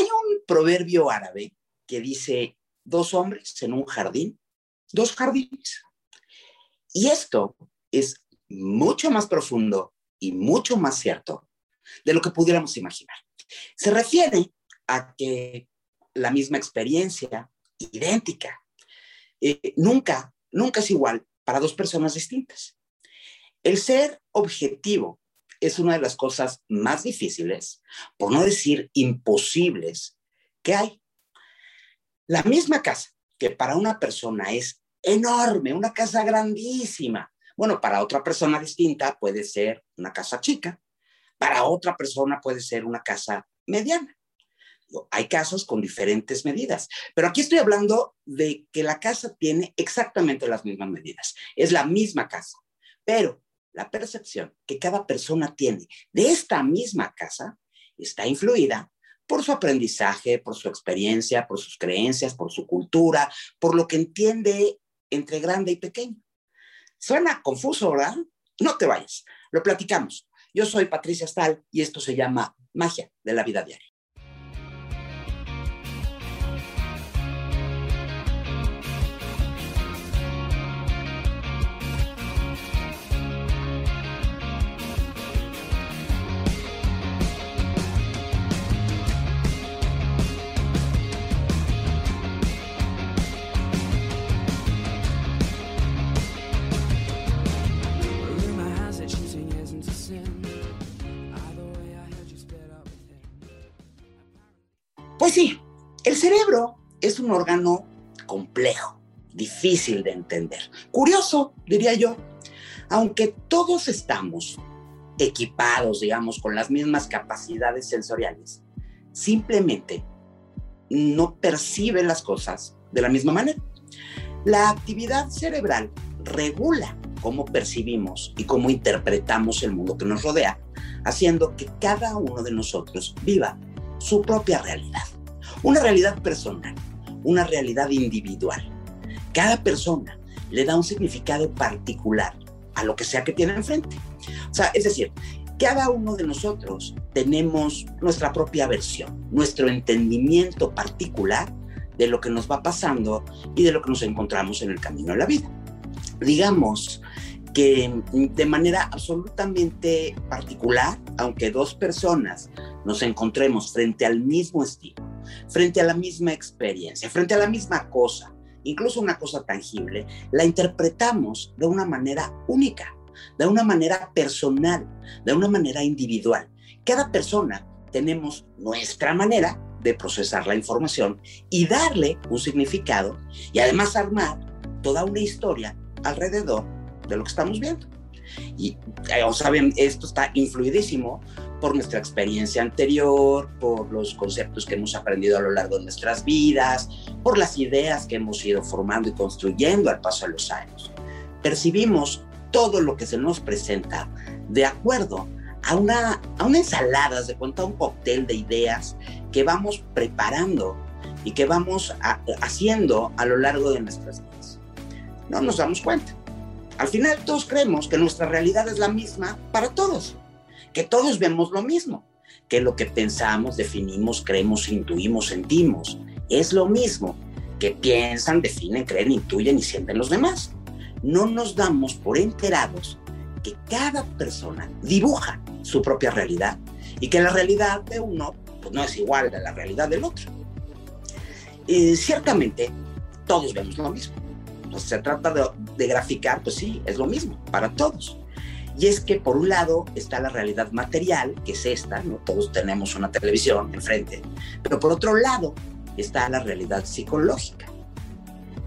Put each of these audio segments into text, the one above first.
Hay un proverbio árabe que dice, dos hombres en un jardín, dos jardines. Y esto es mucho más profundo y mucho más cierto de lo que pudiéramos imaginar. Se refiere a que la misma experiencia, idéntica, eh, nunca, nunca es igual para dos personas distintas. El ser objetivo es una de las cosas más difíciles, por no decir imposibles, que hay. La misma casa que para una persona es enorme, una casa grandísima, bueno, para otra persona distinta puede ser una casa chica, para otra persona puede ser una casa mediana. Hay casas con diferentes medidas, pero aquí estoy hablando de que la casa tiene exactamente las mismas medidas. Es la misma casa, pero la percepción que cada persona tiene de esta misma casa está influida por su aprendizaje, por su experiencia, por sus creencias, por su cultura, por lo que entiende entre grande y pequeño. Suena confuso, ¿verdad? No te vayas, lo platicamos. Yo soy Patricia Stahl y esto se llama Magia de la Vida Diaria. Pues sí, el cerebro es un órgano complejo, difícil de entender. Curioso, diría yo, aunque todos estamos equipados, digamos, con las mismas capacidades sensoriales, simplemente no percibe las cosas de la misma manera. La actividad cerebral regula cómo percibimos y cómo interpretamos el mundo que nos rodea, haciendo que cada uno de nosotros viva su propia realidad. Una realidad personal, una realidad individual. Cada persona le da un significado particular a lo que sea que tiene enfrente. O sea, es decir, cada uno de nosotros tenemos nuestra propia versión, nuestro entendimiento particular de lo que nos va pasando y de lo que nos encontramos en el camino de la vida. Digamos que de manera absolutamente particular, aunque dos personas nos encontremos frente al mismo estilo, frente a la misma experiencia, frente a la misma cosa, incluso una cosa tangible, la interpretamos de una manera única, de una manera personal, de una manera individual. Cada persona tenemos nuestra manera de procesar la información y darle un significado y además armar toda una historia alrededor de lo que estamos viendo. Y ya saben, esto está influidísimo por nuestra experiencia anterior, por los conceptos que hemos aprendido a lo largo de nuestras vidas, por las ideas que hemos ido formando y construyendo al paso de los años. Percibimos todo lo que se nos presenta de acuerdo a una, a una ensalada, de cuenta un cóctel de ideas que vamos preparando y que vamos haciendo a lo largo de nuestras vidas. No nos damos cuenta. Al final todos creemos que nuestra realidad es la misma para todos, que todos vemos lo mismo, que lo que pensamos, definimos, creemos, intuimos, sentimos, es lo mismo que piensan, definen, creen, intuyen y sienten los demás. No nos damos por enterados que cada persona dibuja su propia realidad y que la realidad de uno pues, no es igual a la realidad del otro. Y ciertamente, todos vemos lo mismo pues se trata de, graficar, pues sí, es lo mismo para todos. Y es que por un lado está la realidad material, que es esta, ¿no? Todos tenemos una televisión enfrente, pero por otro lado está la realidad psicológica.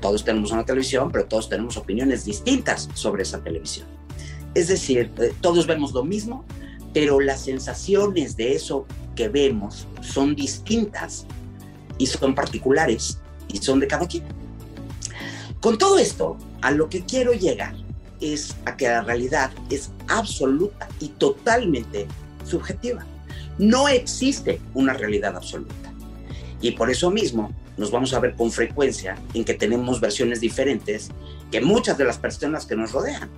Todos tenemos una televisión, pero todos tenemos opiniones distintas sobre esa televisión. Es decir, eh, todos vemos lo mismo, pero las sensaciones de eso que vemos son distintas y son particulares y son de cada quien. Con todo esto, a lo que quiero llegar es a que la realidad es absoluta y totalmente subjetiva. No existe una realidad absoluta. Y por eso mismo nos vamos a ver con frecuencia en que tenemos versiones diferentes que muchas de las personas que nos rodean.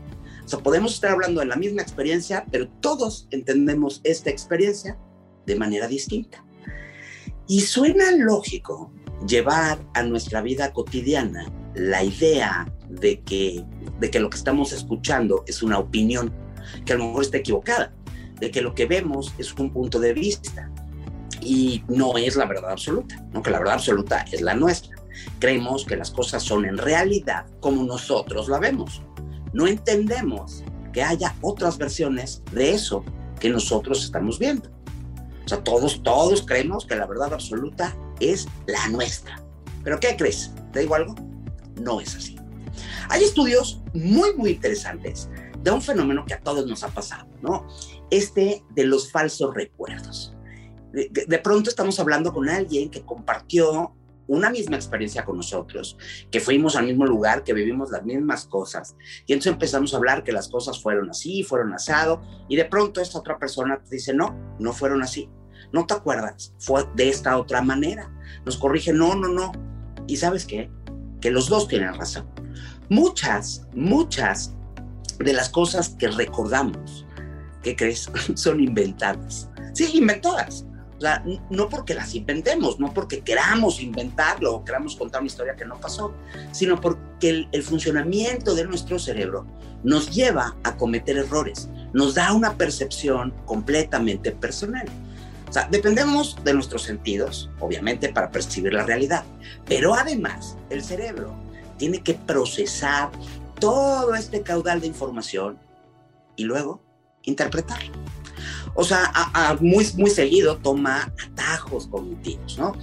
O sea, podemos estar hablando de la misma experiencia, pero todos entendemos esta experiencia de manera distinta. Y suena lógico llevar a nuestra vida cotidiana la idea de que, de que lo que estamos escuchando es una opinión, que a lo mejor está equivocada, de que lo que vemos es un punto de vista y no es la verdad absoluta, ¿no? que la verdad absoluta es la nuestra. Creemos que las cosas son en realidad como nosotros la vemos. No entendemos que haya otras versiones de eso que nosotros estamos viendo. O sea, todos, todos creemos que la verdad absoluta es la nuestra. ¿Pero qué crees? ¿Te digo algo? No es así. Hay estudios muy, muy interesantes de un fenómeno que a todos nos ha pasado, ¿no? Este de los falsos recuerdos. De, de pronto estamos hablando con alguien que compartió una misma experiencia con nosotros, que fuimos al mismo lugar, que vivimos las mismas cosas. Y entonces empezamos a hablar que las cosas fueron así, fueron asado, y de pronto esta otra persona te dice, no, no fueron así. No te acuerdas, fue de esta otra manera. Nos corrige, no, no, no. Y sabes qué? Que los dos tienen razón. Muchas, muchas de las cosas que recordamos, ¿qué crees? Son inventadas. Sí, inventadas. No porque las inventemos, no porque queramos inventarlo o queramos contar una historia que no pasó, sino porque el, el, funcionamiento de nuestro cerebro nos lleva a cometer errores, nos da una percepción completamente personal. O sea, dependemos de nuestros sentidos, obviamente, para percibir la realidad, pero además el cerebro tiene que procesar todo este caudal de información y luego interpretarlo. O sea, muy, muy seguido toma atajos cognitivos, ¿no?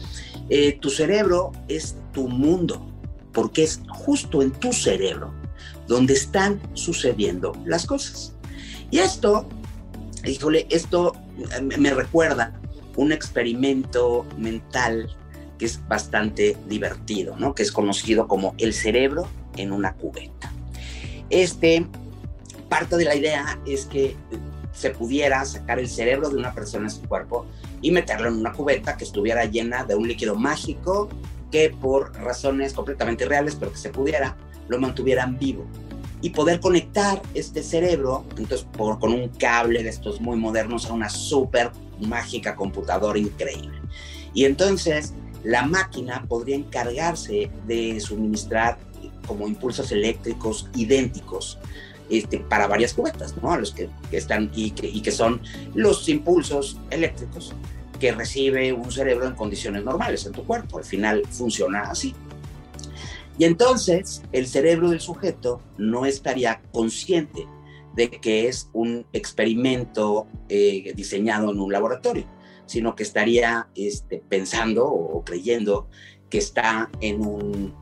Eh, tu cerebro es tu mundo, porque es justo en tu cerebro donde están sucediendo las cosas. Y esto, híjole, esto me recuerda un experimento mental que es bastante divertido, ¿no? Que es conocido como el cerebro en una cubeta. Este, parte de la idea es que se pudiera sacar el cerebro de una persona en su cuerpo y meterlo en una cubeta que estuviera llena de un líquido mágico que por razones completamente reales, pero que se pudiera, lo mantuvieran vivo. Y poder conectar este cerebro, entonces, por, con un cable de estos muy modernos a una súper mágica computadora increíble. Y entonces la máquina podría encargarse de suministrar como impulsos eléctricos idénticos este, para varias cubetas, ¿no? Los que, están y que, y que son los impulsos eléctricos que recibe un cerebro en condiciones normales en tu cuerpo. Al final funciona así. Y entonces el cerebro del sujeto no estaría consciente de que es un experimento eh, diseñado en un laboratorio, sino que estaría este, pensando o creyendo que está en un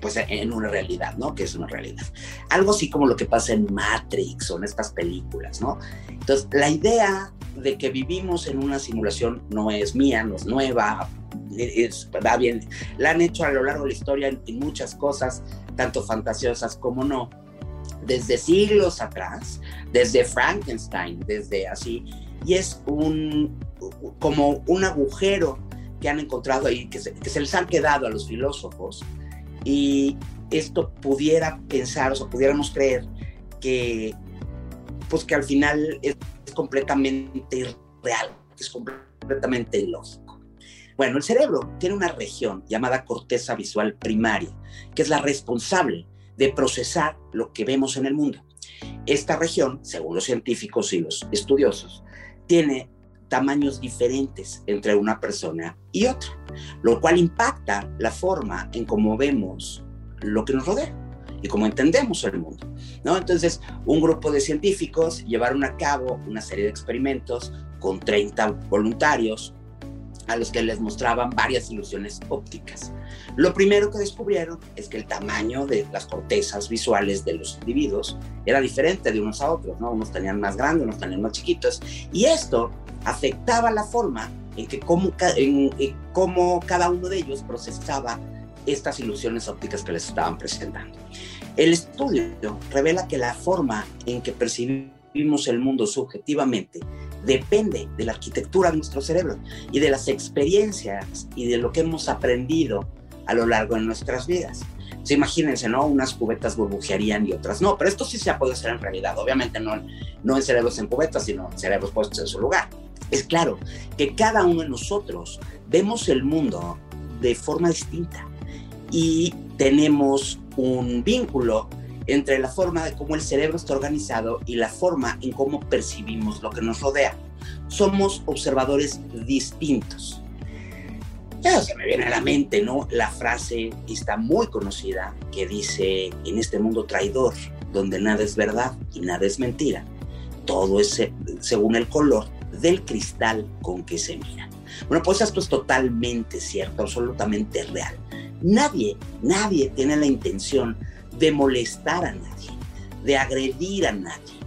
pues en una realidad, ¿no? Que es una realidad. Algo así como lo que pasa en Matrix o en estas películas, ¿no? Entonces, la idea de que vivimos en una simulación no es mía, no es nueva, es, va bien, la han hecho a lo largo de la historia en, en muchas cosas, tanto fantasiosas como no, desde siglos atrás, desde Frankenstein, desde así, y es un, como un agujero que han encontrado ahí, que se, les han quedado a los filósofos, y esto pudiera pensar, o pudiéramos creer que, pues que al final es completamente irreal, es completamente ilógico. Bueno, el cerebro tiene una región llamada corteza visual primaria, que es la responsable de procesar lo que vemos en el mundo. Esta región, según los científicos y los estudiosos, tiene tamaños diferentes entre una persona y otra, lo cual impacta la forma en cómo vemos lo que nos rodea y cómo entendemos el mundo. ¿no? Entonces, un grupo de científicos llevaron a cabo una serie de experimentos con 30 voluntarios a los que les mostraban varias ilusiones ópticas. Lo primero que descubrieron es que el tamaño de las cortezas visuales de los individuos era diferente de unos a otros, ¿no? Unos tenían más grandes, unos tenían más chiquitos, y esto afectaba la forma en que cómo, cómo cada uno de ellos procesaba estas ilusiones ópticas que les estaban presentando. El estudio revela que la forma en que percibimos el mundo subjetivamente depende de la arquitectura de nuestro cerebro y de las experiencias y de lo que hemos aprendido a lo largo de nuestras vidas. Se imagínense, ¿no? Unas cubetas burbujearían y otras no, pero esto sí se ha podido hacer en realidad. Obviamente no, no en cerebros en cubetas, sino en cerebros puestos en su lugar. Es claro que cada uno de nosotros vemos el mundo de forma distinta y tenemos un vínculo entre la forma de cómo el cerebro está organizado y la forma en cómo percibimos lo que nos rodea. Somos observadores distintos. Ya se me viene a la mente, ¿no? La frase está muy conocida que dice, en este mundo traidor, donde nada es verdad y nada es mentira, todo es según el color del cristal con que se mira. Bueno, pues esto es totalmente cierto, absolutamente real. Nadie, nadie tiene la intención de molestar a nadie, de agredir a nadie,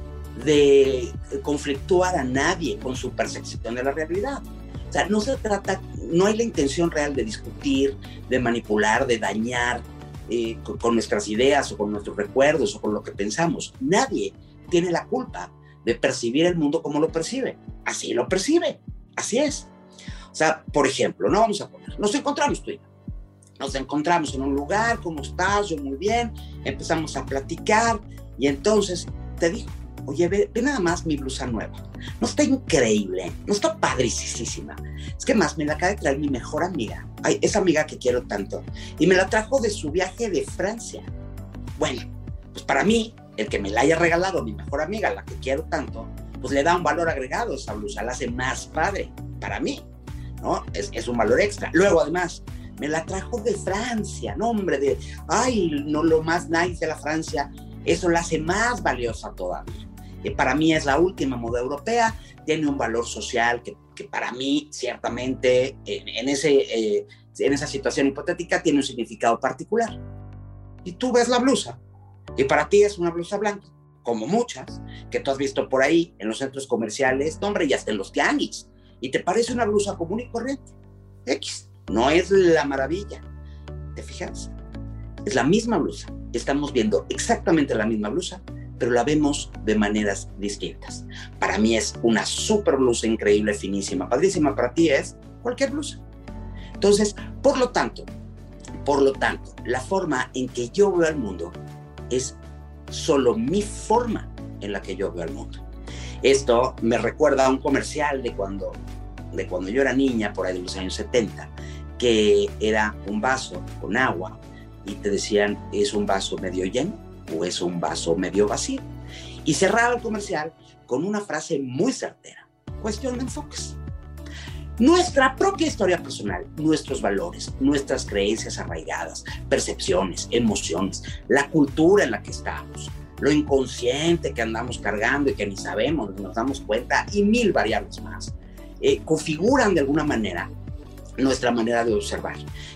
de conflictuar a nadie con su percepción de la realidad. O sea, no se trata, no hay la intención real de discutir, de manipular, de dañar eh, con, con nuestras ideas o con nuestros recuerdos o con lo que pensamos. Nadie tiene la culpa de percibir el mundo como lo percibe. Así lo percibe, así es. O sea, por ejemplo, no vamos a poner, nos encontramos tú y yo. Nos encontramos en un lugar, ¿cómo estás? Yo muy bien. Empezamos a platicar y entonces te digo, oye, ve, nada más mi blusa nueva. No está increíble, no está padricísima. Es que más me la acaba de traer mi mejor amiga, Ay, esa amiga que quiero tanto, y me la trajo de su viaje de Francia. Bueno, pues para mí, el que me la haya regalado mi mejor amiga, la que quiero tanto, pues le da un valor agregado a esa blusa, la hace más padre para mí. ¿no? Es un valor extra. Luego, además, me la trajo de Francia, no, hombre, de, ay, no lo más nice de la Francia, eso la hace más valiosa todavía. Y para mí es la última moda europea, tiene un valor social que, que para mí, ciertamente, en, en ese, eh, en esa situación hipotética, tiene un significado particular. Y tú ves la blusa, y para ti es una blusa blanca, como muchas que tú has visto por ahí en los centros comerciales, hombre, y hasta en los tianguis y te parece una blusa común y corriente. X. No es la maravilla. ¿Te fijas? Es la misma blusa. Estamos viendo exactamente la misma blusa, pero la vemos de maneras distintas. Para mí es una super blusa increíble, finísima, padrísima. Para ti es cualquier blusa. Entonces, por lo tanto, por lo tanto, la forma en que yo veo el mundo es solo mi forma en la que yo veo el mundo. Esto me recuerda a un comercial de cuando, de cuando yo era niña, por ahí de los años 70, que era un vaso con agua y te decían, ¿es un vaso medio lleno o es un vaso medio vacío? Y cerraba el comercial con una frase muy certera, cuestión de enfoques. Nuestra propia historia personal, nuestros valores, nuestras creencias arraigadas, percepciones, emociones, la cultura en la que estamos, lo inconsciente que andamos cargando y que ni sabemos, nos damos cuenta, y mil variables más, eh, configuran de alguna manera nuestra manera de observar.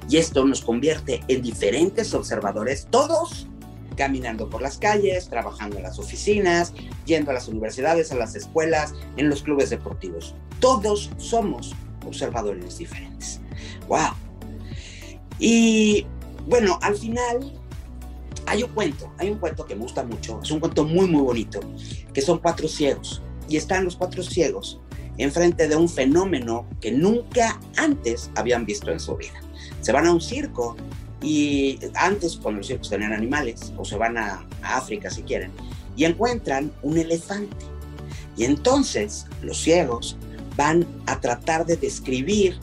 Y esto nos convierte en diferentes observadores, todos caminando por las calles, trabajando en las oficinas, yendo a las universidades, a las escuelas, en los clubes deportivos. Todos somos observadores diferentes. ¡Wow! Y bueno, al final hay un cuento, hay un cuento que me gusta mucho, es un cuento muy, muy bonito, que son cuatro ciegos. Y están los cuatro ciegos enfrente de un fenómeno que nunca antes habían visto en su vida. Se van a un circo y antes cuando los circos tenían animales, o se van a, África si quieren, y encuentran un elefante. Y entonces los ciegos van a tratar de describir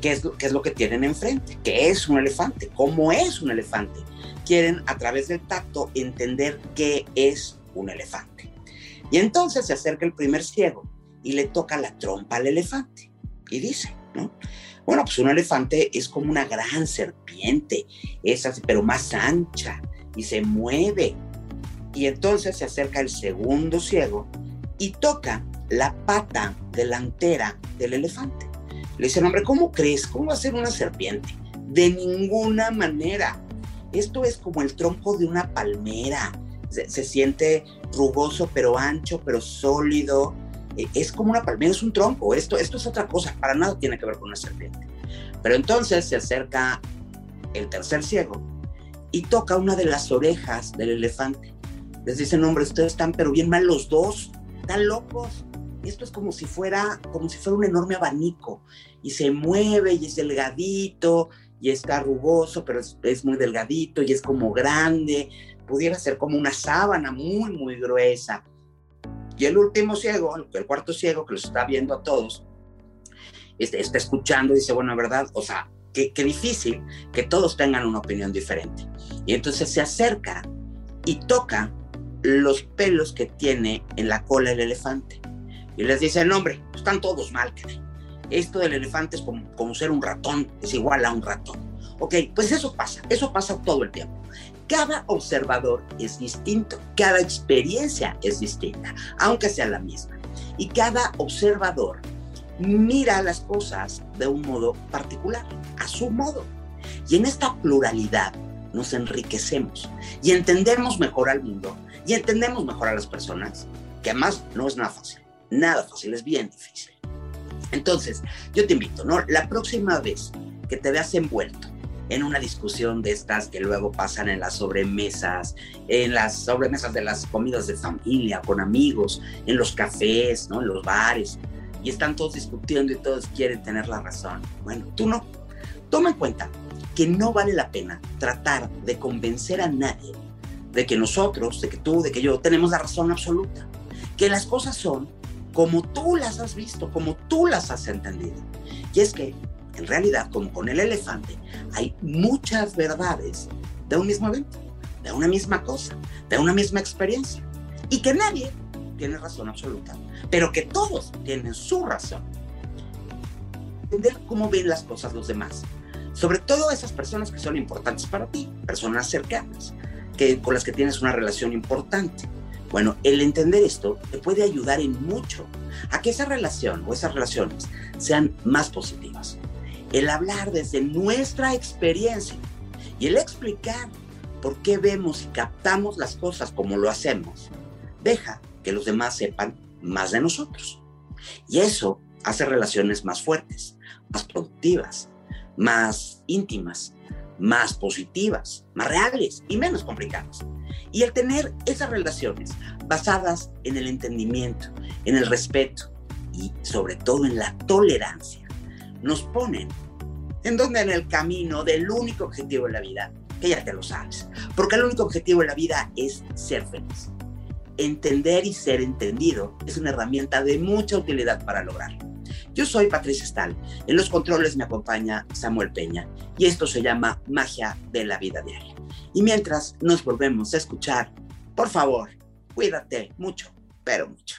qué es, qué es lo que tienen enfrente, qué es un elefante, cómo es un elefante quieren a través del tacto entender qué es un elefante. Y entonces se acerca el primer ciego y le toca la trompa al elefante y dice, ¿no? Bueno, pues un elefante es como una gran serpiente, es pero más ancha y se mueve. Y entonces se acerca el segundo ciego y toca la pata delantera del elefante. Le dice, hombre, ¿cómo crees? ¿Cómo va a ser una serpiente? De ninguna manera. Esto es como el tronco de una palmera. Se, siente rugoso, pero ancho, pero sólido. E, es como una palmera, es un tronco. Esto, esto es otra cosa, para nada tiene que ver con una serpiente. Pero entonces se acerca el tercer ciego y toca una de las orejas del elefante. Les dicen, hombre, ustedes están pero bien mal los dos, están locos. Esto es como si fuera, como si fuera un enorme abanico y se mueve y es delgadito y está rugoso, pero es, muy delgadito y es como grande, pudiera ser como una sábana muy, muy gruesa. Y el último ciego, el cuarto ciego que los está viendo a todos, este, está escuchando y dice, bueno, ¿verdad? O sea, qué, difícil que todos tengan una opinión diferente. Y entonces se acerca y toca los pelos que tiene en la cola el elefante. Y les dice, no, hombre, están todos mal. Esto del elefante es como, como ser un ratón, es igual a un ratón. Ok, pues eso pasa, eso pasa todo el tiempo. Cada observador es distinto, cada experiencia es distinta, aunque sea la misma. Y cada observador mira las cosas de un modo particular, a su modo. Y en esta pluralidad nos enriquecemos y entendemos mejor al mundo y entendemos mejor a las personas, que además no es nada fácil, nada fácil, es bien difícil. Entonces, yo te invito, ¿no? La próxima vez que te veas envuelto en una discusión de estas que luego pasan en las sobremesas, en las sobremesas de las comidas de familia, con amigos, en los cafés, ¿no? En los bares, y están todos discutiendo y todos quieren tener la razón. Bueno, tú no. Toma en cuenta que no vale la pena tratar de convencer a nadie de que nosotros, de que tú, de que yo tenemos la razón absoluta, que las cosas son como tú las has visto, como tú las has entendido. Y es que en realidad, como con el elefante, hay muchas verdades de un mismo evento, de una misma cosa, de una misma experiencia. Y que nadie tiene razón absoluta, pero que todos tienen su razón. Entender cómo ven las cosas los demás. Sobre todo esas personas que son importantes para ti, personas cercanas, que, con las que tienes una relación importante. Bueno, el entender esto te puede ayudar en mucho a que esa relación o esas relaciones sean más positivas el hablar desde nuestra experiencia y el explicar por qué vemos y captamos las cosas como lo hacemos, deja que los demás sepan más de nosotros. Y eso hace relaciones más fuertes, más productivas, más íntimas, más positivas, más reales y menos complicadas. Y el tener esas relaciones basadas en el entendimiento, en el respeto y sobre todo en la tolerancia nos ponen en donde en el camino del único objetivo de la vida, que ya te lo sabes, porque el único objetivo de la vida es ser feliz. Entender y ser entendido es una herramienta de mucha utilidad para lograrlo. Yo soy Patricia Stahl, en los controles me acompaña Samuel Peña y esto se llama Magia de la Vida Diaria. Y mientras nos volvemos a escuchar, por favor, cuídate mucho, pero mucho.